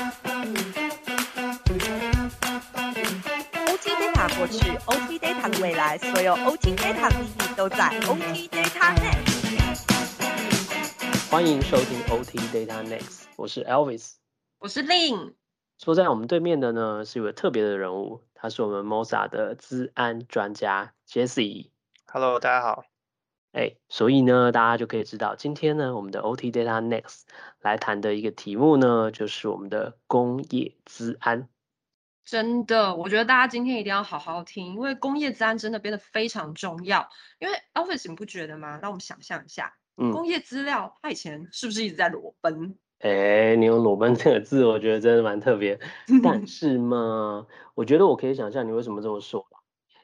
OT Data 过去，OT Data 的未来，所有 OT Data 的秘密都在 OT Data Next。欢迎收听 OT Data Next，我是 Elvis。我是 Lin，坐在我们对面的呢是一位特别的人物，他是我们 Mosa 的资安专家 Jesse。Hello，大家好。哎，所以呢，大家就可以知道，今天呢，我们的 OT Data Next 来谈的一个题目呢，就是我们的工业资安。真的，我觉得大家今天一定要好好听，因为工业资安真的变得非常重要。因为 Office 你不觉得吗？让我们想象一下，嗯，工业资料它以前是不是一直在裸奔？哎，你用裸奔这个字，我觉得真的蛮特别。但是嘛，我觉得我可以想象你为什么这么说吧，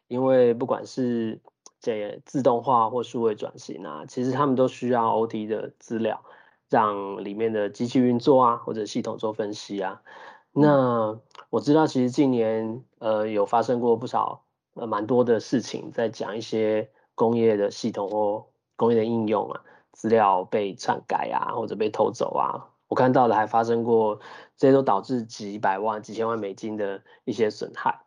因为不管是这自动化或数位转型啊，其实他们都需要 OT 的资料，让里面的机器运作啊，或者系统做分析啊。那我知道，其实近年呃有发生过不少呃蛮多的事情，在讲一些工业的系统或工业的应用啊，资料被篡改啊，或者被偷走啊。我看到的还发生过，这些都导致几百万、几千万美金的一些损害。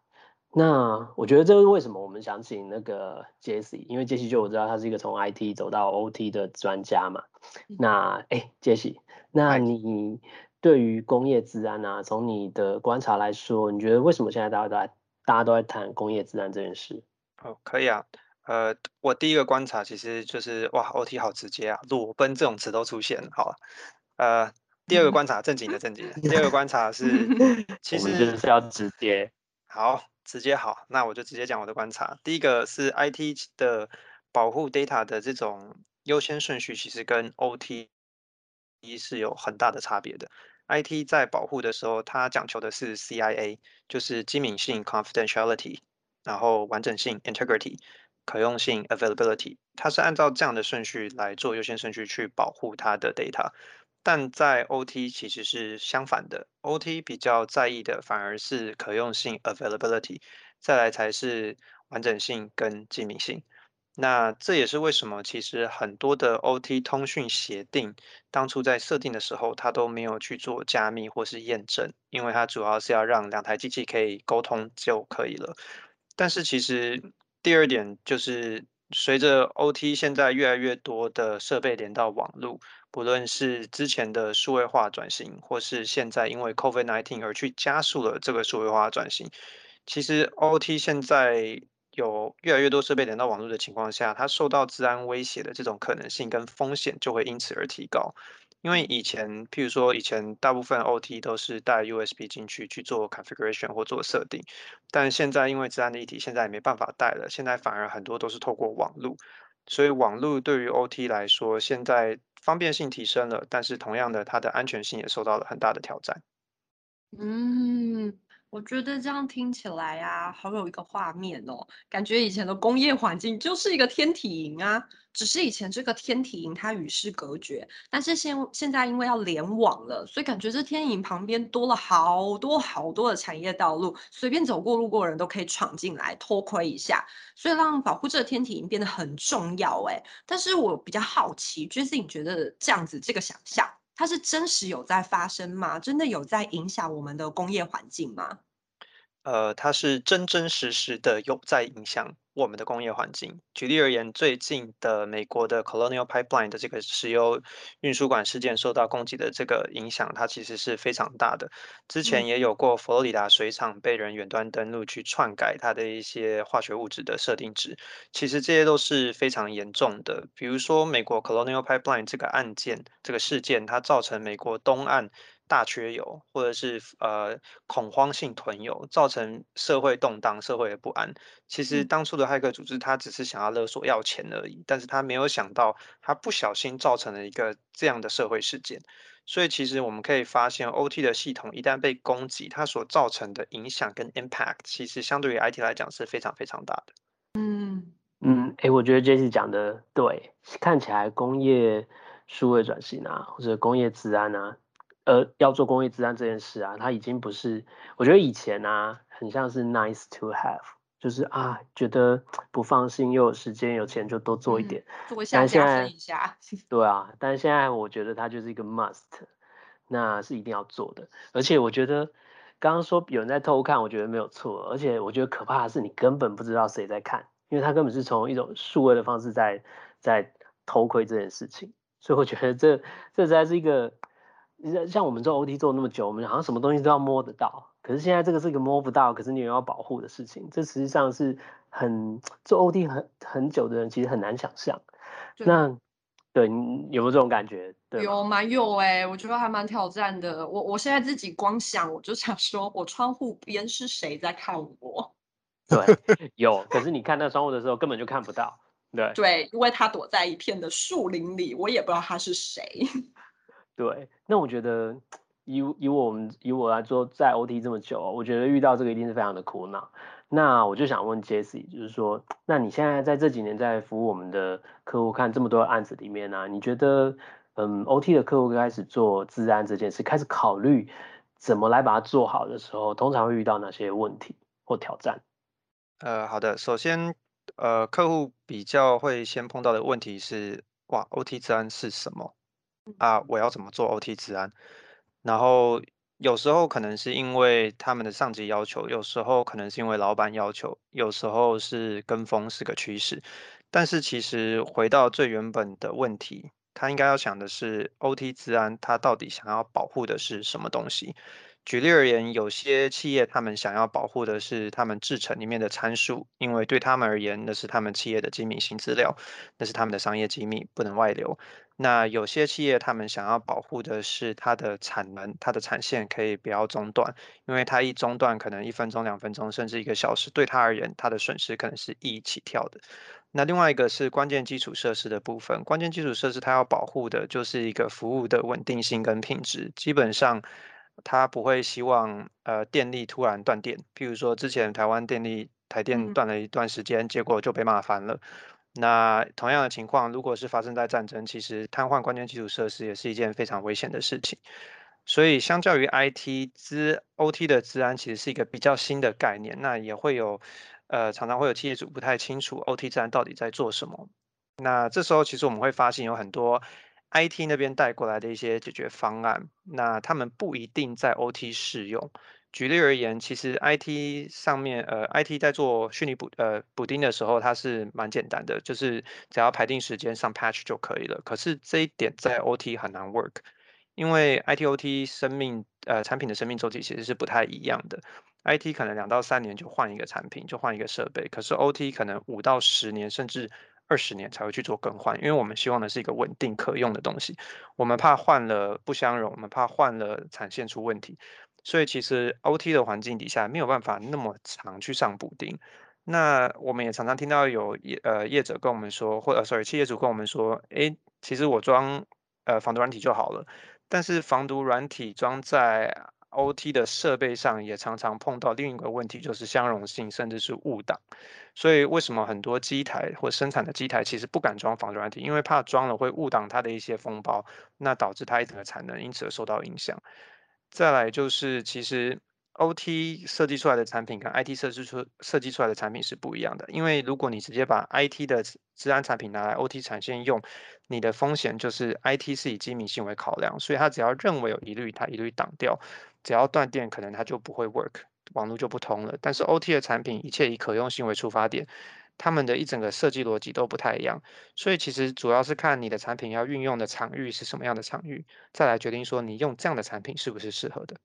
那我觉得这是为什么我们想请那个 Jesse，因为 Jesse 就我知道他是一个从 IT 走到 OT 的专家嘛。那哎，Jesse，那你对于工业治安啊，从你的观察来说，你觉得为什么现在大家都在大家都在谈工业治安这件事？哦，可以啊。呃，我第一个观察其实就是哇，OT 好直接啊，裸奔这种词都出现了。好，呃，第二个观察正经的正经的，第二个观察是，其实就实是要直接。好直接好，那我就直接讲我的观察。第一个是 IT 的保护 data 的这种优先顺序，其实跟 OT 一是有很大的差别的。IT 在保护的时候，它讲求的是 CIA，就是机敏性 confidentiality，然后完整性 integrity，可用性 availability，它是按照这样的顺序来做优先顺序去保护它的 data。但在 OT 其实是相反的，OT 比较在意的反而是可用性 availability，再来才是完整性跟机密性。那这也是为什么其实很多的 OT 通讯协定当初在设定的时候，它都没有去做加密或是验证，因为它主要是要让两台机器可以沟通就可以了。但是其实第二点就是，随着 OT 现在越来越多的设备连到网络，不论是之前的数位化转型，或是现在因为 COVID-19 而去加速了这个数位化转型，其实 OT 现在有越来越多设备连到网络的情况下，它受到治安威胁的这种可能性跟风险就会因此而提高。因为以前，譬如说以前大部分 OT 都是带 USB 进去去做 configuration 或做设定，但现在因为治安的议题，现在也没办法带了，现在反而很多都是透过网络，所以网络对于 OT 来说，现在方便性提升了，但是同样的，它的安全性也受到了很大的挑战。嗯，我觉得这样听起来啊，好有一个画面哦，感觉以前的工业环境就是一个天体营啊，只是以前这个天体营它与世隔绝，但是现现在因为要联网了，所以感觉这天营旁边多了好多好多的产业道路，随便走过路过人都可以闯进来偷窥一下，所以让保护这个天体营变得很重要。哎，但是我比较好奇，Jesse，你觉得这样子这个想象？它是真实有在发生吗？真的有在影响我们的工业环境吗？呃，它是真真实实的有在影响我们的工业环境。举例而言，最近的美国的 Colonial Pipeline 的这个石油运输管事件受到攻击的这个影响，它其实是非常大的。之前也有过佛罗里达水厂被人远端登陆去篡改它的一些化学物质的设定值，其实这些都是非常严重的。比如说，美国 Colonial Pipeline 这个案件、这个事件，它造成美国东岸。大缺油，或者是呃恐慌性囤油，造成社会动荡、社会的不安。其实当初的骇客组织，他只是想要勒索要钱而已，但是他没有想到，他不小心造成了一个这样的社会事件。所以其实我们可以发现，OT 的系统一旦被攻击，它所造成的影响跟 impact，其实相对于 IT 来讲是非常非常大的。嗯嗯，哎，我觉得 Jesse 讲的对，看起来工业数位转型啊，或者工业治安啊。呃，要做工业治安这件事啊，它已经不是，我觉得以前啊，很像是 nice to have，就是啊，觉得不放心，又有时间有钱就多做一点，做一下加但现在分一下。对啊，但是现在我觉得它就是一个 must。那是一定要做的。而且我觉得刚刚说有人在偷看，我觉得没有错。而且我觉得可怕的是你根本不知道谁在看，因为他根本是从一种数位的方式在在偷窥这件事情。所以我觉得这这实在是一个，像我们做 OT 做那么久，我们好像什么东西都要摸得到。可是现在这个是一个摸不到，可是你又要保护的事情，这实际上是很做 OT 很很久的人其实很难想象。那对你有没有这种感觉？有蛮有哎，我觉得还蛮挑战的。我我现在自己光想，我就想说，我窗户边是谁在看我？对，有。可是你看那窗户的时候，根本就看不到。对对，因为他躲在一片的树林里，我也不知道他是谁。对，那我觉得以以我们以我来说，在 OT 这么久，我觉得遇到这个一定是非常的苦恼。那我就想问 Jesse，就是说，那你现在在这几年在服务我们的客户，看这么多案子里面呢，你觉得，嗯，OT 的客户开始做治安这件事，开始考虑怎么来把它做好的时候，通常会遇到哪些问题或挑战？呃，好的，首先。呃，客户比较会先碰到的问题是，哇，OT 治安是什么啊？我要怎么做 OT 治安？然后有时候可能是因为他们的上级要求，有时候可能是因为老板要求，有时候是跟风是个趋势。但是其实回到最原本的问题，他应该要想的是 OT 治安，他到底想要保护的是什么东西？举例而言，有些企业他们想要保护的是他们制成里面的参数，因为对他们而言，那是他们企业的机密性资料，那是他们的商业机密，不能外流。那有些企业他们想要保护的是它的产能，它的产线可以不要中断，因为它一中断，可能一分钟、两分钟，甚至一个小时，对他而言，它的损失可能是亿起跳的。那另外一个是关键基础设施的部分，关键基础设施它要保护的就是一个服务的稳定性跟品质，基本上。他不会希望呃电力突然断电，譬如说之前台湾电力台电断了一段时间，结果就被骂翻了。那同样的情况，如果是发生在战争，其实瘫痪关键基础设施也是一件非常危险的事情。所以相较于 IT 资 OT 的治安，其实是一个比较新的概念。那也会有呃常常会有企业主不太清楚 OT 治安到底在做什么。那这时候其实我们会发现有很多。IT 那边带过来的一些解决方案，那他们不一定在 OT 适用。举例而言，其实 IT 上面，呃，IT 在做虚拟补呃补丁的时候，它是蛮简单的，就是只要排定时间上 patch 就可以了。可是这一点在 OT 很难 work，因为 ITOT 生命呃产品的生命周期其实是不太一样的。IT 可能两到三年就换一个产品，就换一个设备，可是 OT 可能五到十年，甚至二十年才会去做更换，因为我们希望的是一个稳定可用的东西。我们怕换了不相容，我们怕换了产线出问题。所以其实 OT 的环境底下没有办法那么长去上补丁。那我们也常常听到有业呃业者跟我们说，或者 sorry 企业主跟我们说，诶，其实我装呃防毒软体就好了。但是防毒软体装在 OT 的设备上也常常碰到另一个问题，就是相容性甚至是误挡。所以为什么很多机台或生产的机台其实不敢装防毒软体？因为怕装了会误挡它的一些封包，那导致它一整个产能因此而受到影响。再来就是其实。OT 设计出来的产品跟 IT 设计出设计出来的产品是不一样的，因为如果你直接把 IT 的治安产品拿来 OT 产线用，你的风险就是 IT 是以机密性为考量，所以它只要认为有疑虑，它一律挡掉，只要断电，可能它就不会 work，网络就不通了。但是 OT 的产品一切以可用性为出发点，他们的一整个设计逻辑都不太一样，所以其实主要是看你的产品要运用的场域是什么样的场域，再来决定说你用这样的产品是不是适合的。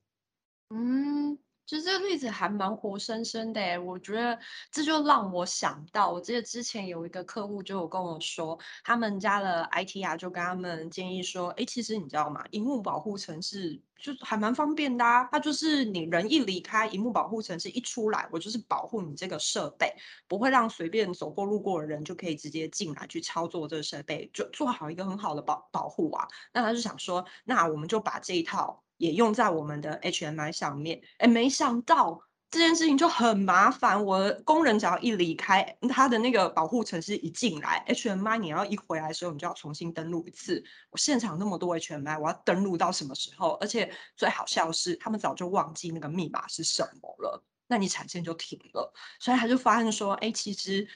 嗯。其实这个例子还蛮活生生的我觉得这就让我想到，我记得之前有一个客户就有跟我说，他们家的 IT 啊，就跟他们建议说，哎，其实你知道吗？荧幕保护程式就还蛮方便的啊，它就是你人一离开，荧幕保护程式一出来，我就是保护你这个设备，不会让随便走过路过的人就可以直接进来去操作这个设备，就做好一个很好的保保护啊。那他就想说，那我们就把这一套。也用在我们的 HMI 上面，哎，没想到这件事情就很麻烦。我工人只要一离开，他的那个保护程式一进来，HMI 你要一回来的时候，你就要重新登录一次。我现场那么多 HMI，我要登录到什么时候？而且最好笑是，他们早就忘记那个密码是什么了，那你产线就停了。所以他就发现说，哎，其实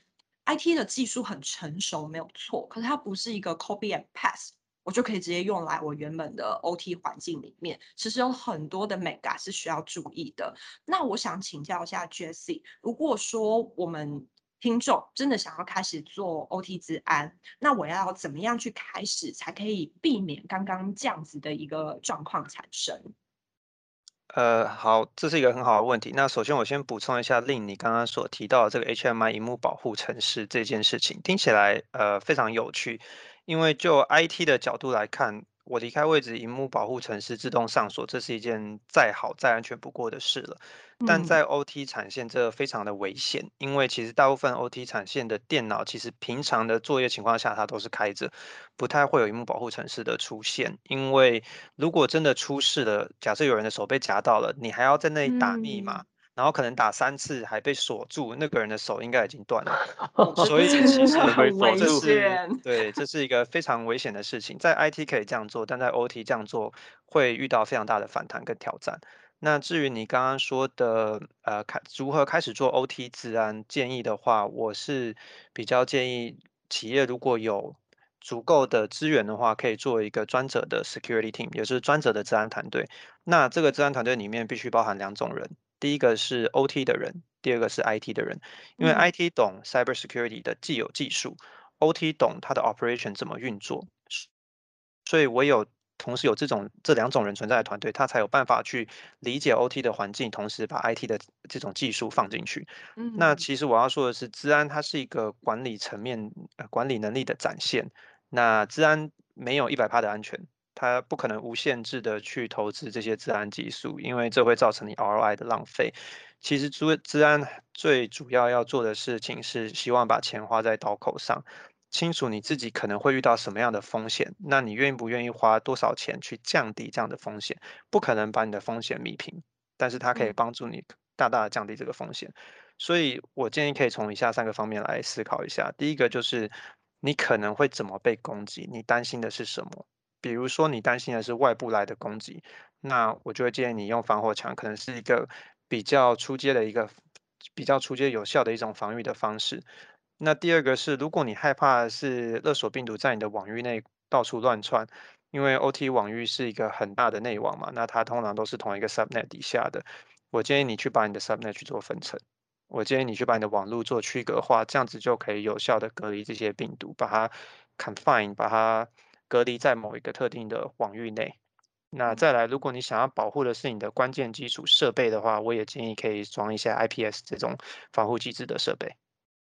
IT 的技术很成熟，没有错，可是它不是一个 copy and paste。我就可以直接用来我原本的 OT 环境里面。其实有很多的 mega 是需要注意的。那我想请教一下 Jessie，如果说我们听众真的想要开始做 OT 治安，那我要怎么样去开始，才可以避免刚刚这样子的一个状况产生？呃，好，这是一个很好的问题。那首先我先补充一下，令你刚刚所提到的这个 HMI 荧幕保护程式这件事情，听起来呃非常有趣。因为就 IT 的角度来看，我离开位置，荧幕保护程式自动上锁，这是一件再好再安全不过的事了。但在 OT 产线，这非常的危险，因为其实大部分 OT 产线的电脑，其实平常的作业情况下，它都是开着，不太会有荧幕保护程式的出现。因为如果真的出事了，假设有人的手被夹到了，你还要在那里打密码，然后可能打三次还被锁住，那个人的手应该已经断了。所以其实 很危这是险。对，这是一个非常危险的事情。在 IT 可以这样做，但在 OT 这样做会遇到非常大的反弹跟挑战。那至于你刚刚说的，呃，开如何开始做 OT 治安建议的话，我是比较建议企业如果有足够的资源的话，可以做一个专责的 security team，也就是专责的治安团队。那这个治安团队里面必须包含两种人，第一个是 OT 的人，第二个是 IT 的人。因为 IT 懂 cyber security 的既有技术，OT 懂它的 operation 怎么运作，所以我有。同时有这种这两种人存在的团队，他才有办法去理解 OT 的环境，同时把 IT 的这种技术放进去。嗯，那其实我要说的是，治安它是一个管理层面、管理能力的展现。那治安没有一百趴的安全，它不可能无限制的去投资这些治安技术，因为这会造成你 ROI 的浪费。其实治治安最主要要做的事情是，希望把钱花在刀口上。清楚你自己可能会遇到什么样的风险，那你愿不愿意花多少钱去降低这样的风险？不可能把你的风险弭平，但是它可以帮助你大大的降低这个风险。所以我建议可以从以下三个方面来思考一下。第一个就是你可能会怎么被攻击，你担心的是什么？比如说你担心的是外部来的攻击，那我就会建议你用防火墙，可能是一个比较出阶的一个比较出阶有效的一种防御的方式。那第二个是，如果你害怕是勒索病毒在你的网域内到处乱窜，因为 OT 网域是一个很大的内网嘛，那它通常都是同一个 subnet 底下的。我建议你去把你的 subnet 去做分层，我建议你去把你的网络做区隔化，这样子就可以有效的隔离这些病毒，把它 confine，把它隔离在某一个特定的网域内。那再来，如果你想要保护的是你的关键基础设备的话，我也建议可以装一些 IPS 这种防护机制的设备。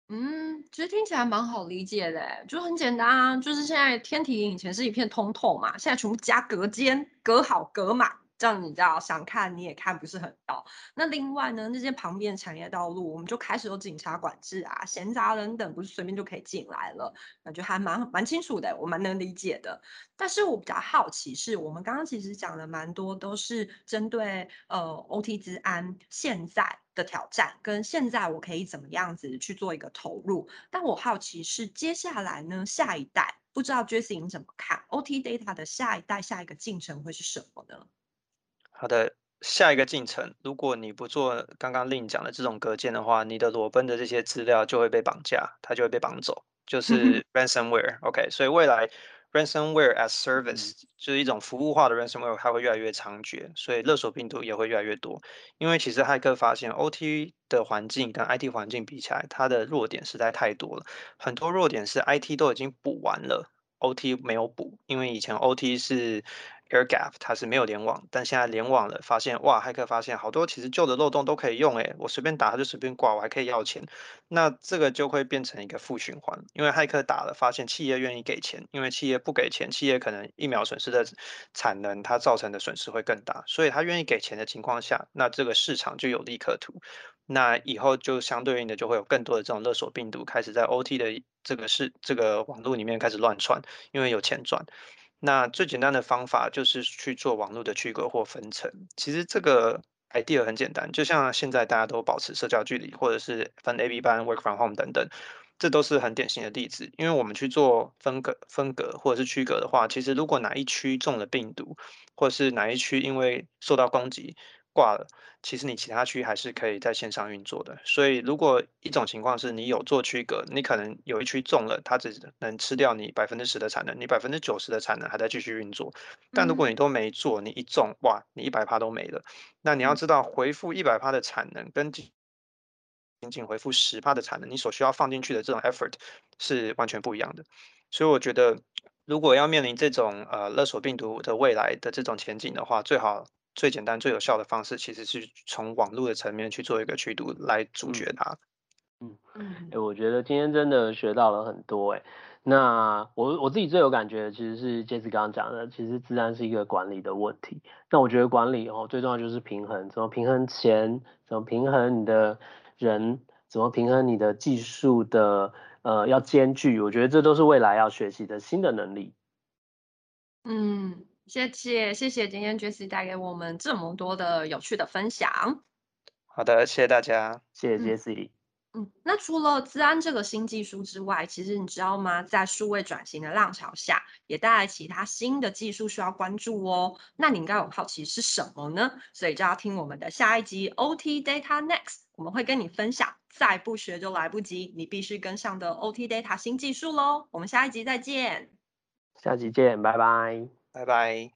嗯，其实听起来蛮好理解的，就很简单啊，就是现在天体营以前是一片通透嘛，现在全部加隔间，隔好隔满。这样你知道，想看你也看不是很到。那另外呢，那些旁边产业道路，我们就开始有警察管制啊，闲杂人等不是随便就可以进来了，感觉还蛮蛮清楚的，我蛮能理解的。但是我比较好奇是，我们刚刚其实讲了蛮多，都是针对呃 OT 治安现在的挑战，跟现在我可以怎么样子去做一个投入。但我好奇是接下来呢，下一代不知道 Jessie 你怎么看 OT data 的下一代下一个进程会是什么呢？好的，下一个进程，如果你不做刚刚令讲的这种隔间的话，你的裸奔的这些资料就会被绑架，它就会被绑走，就是 ransomware。OK，所以未来 ransomware as service 就是一种服务化的 ransomware，它会越来越猖獗，所以勒索病毒也会越来越多。因为其实骇客发现 OT 的环境跟 IT 环境比起来，它的弱点实在太多了，很多弱点是 IT 都已经补完了，OT 没有补，因为以前 OT 是。Air Gap 它是没有联网，但现在联网了，发现哇，骇客发现好多其实旧的漏洞都可以用，诶，我随便打它就随便挂，我还可以要钱，那这个就会变成一个负循环，因为骇客打了，发现企业愿意给钱，因为企业不给钱，企业可能一秒损失的产能，它造成的损失会更大，所以他愿意给钱的情况下，那这个市场就有利可图，那以后就相对应的就会有更多的这种勒索病毒开始在 OT 的这个是这个网络里面开始乱窜，因为有钱赚。那最简单的方法就是去做网络的区隔或分层。其实这个 idea 很简单，就像现在大家都保持社交距离，或者是分 A、B 班、work from home 等等，这都是很典型的例子。因为我们去做分隔、分隔或者是区隔的话，其实如果哪一区中了病毒，或者是哪一区因为受到攻击，挂了，其实你其他区还是可以在线上运作的。所以如果一种情况是你有做区隔，你可能有一区中了，它只能吃掉你百分之十的产能，你百分之九十的产能还在继续运作。但如果你都没做，你一中，哇，你一百趴都没了。那你要知道，回复一百趴的产能跟仅仅回复十趴的产能，你所需要放进去的这种 effort 是完全不一样的。所以我觉得，如果要面临这种呃勒索病毒的未来的这种前景的话，最好。最简单、最有效的方式，其实是从网络的层面去做一个驱毒来阻绝它。嗯嗯，哎，我觉得今天真的学到了很多哎。那我我自己最有感觉的，其实是杰斯刚刚讲的，其实自然是一个管理的问题。那我觉得管理哦，最重要就是平衡，怎么平衡钱，怎么平衡你的人，怎么平衡你的技术的呃要兼具。我觉得这都是未来要学习的新的能力。嗯。谢谢谢谢，今天 Jessie 带给我们这么多的有趣的分享。好的，谢谢大家，谢谢 Jessie。嗯，那除了自安这个新技术之外，其实你知道吗？在数位转型的浪潮下，也带来其他新的技术需要关注哦。那你应该很好奇是什么呢？所以就要听我们的下一集 OT Data Next，我们会跟你分享，再不学就来不及，你必须跟上的 OT Data 新技术喽。我们下一集再见，下集见，拜拜。拜拜。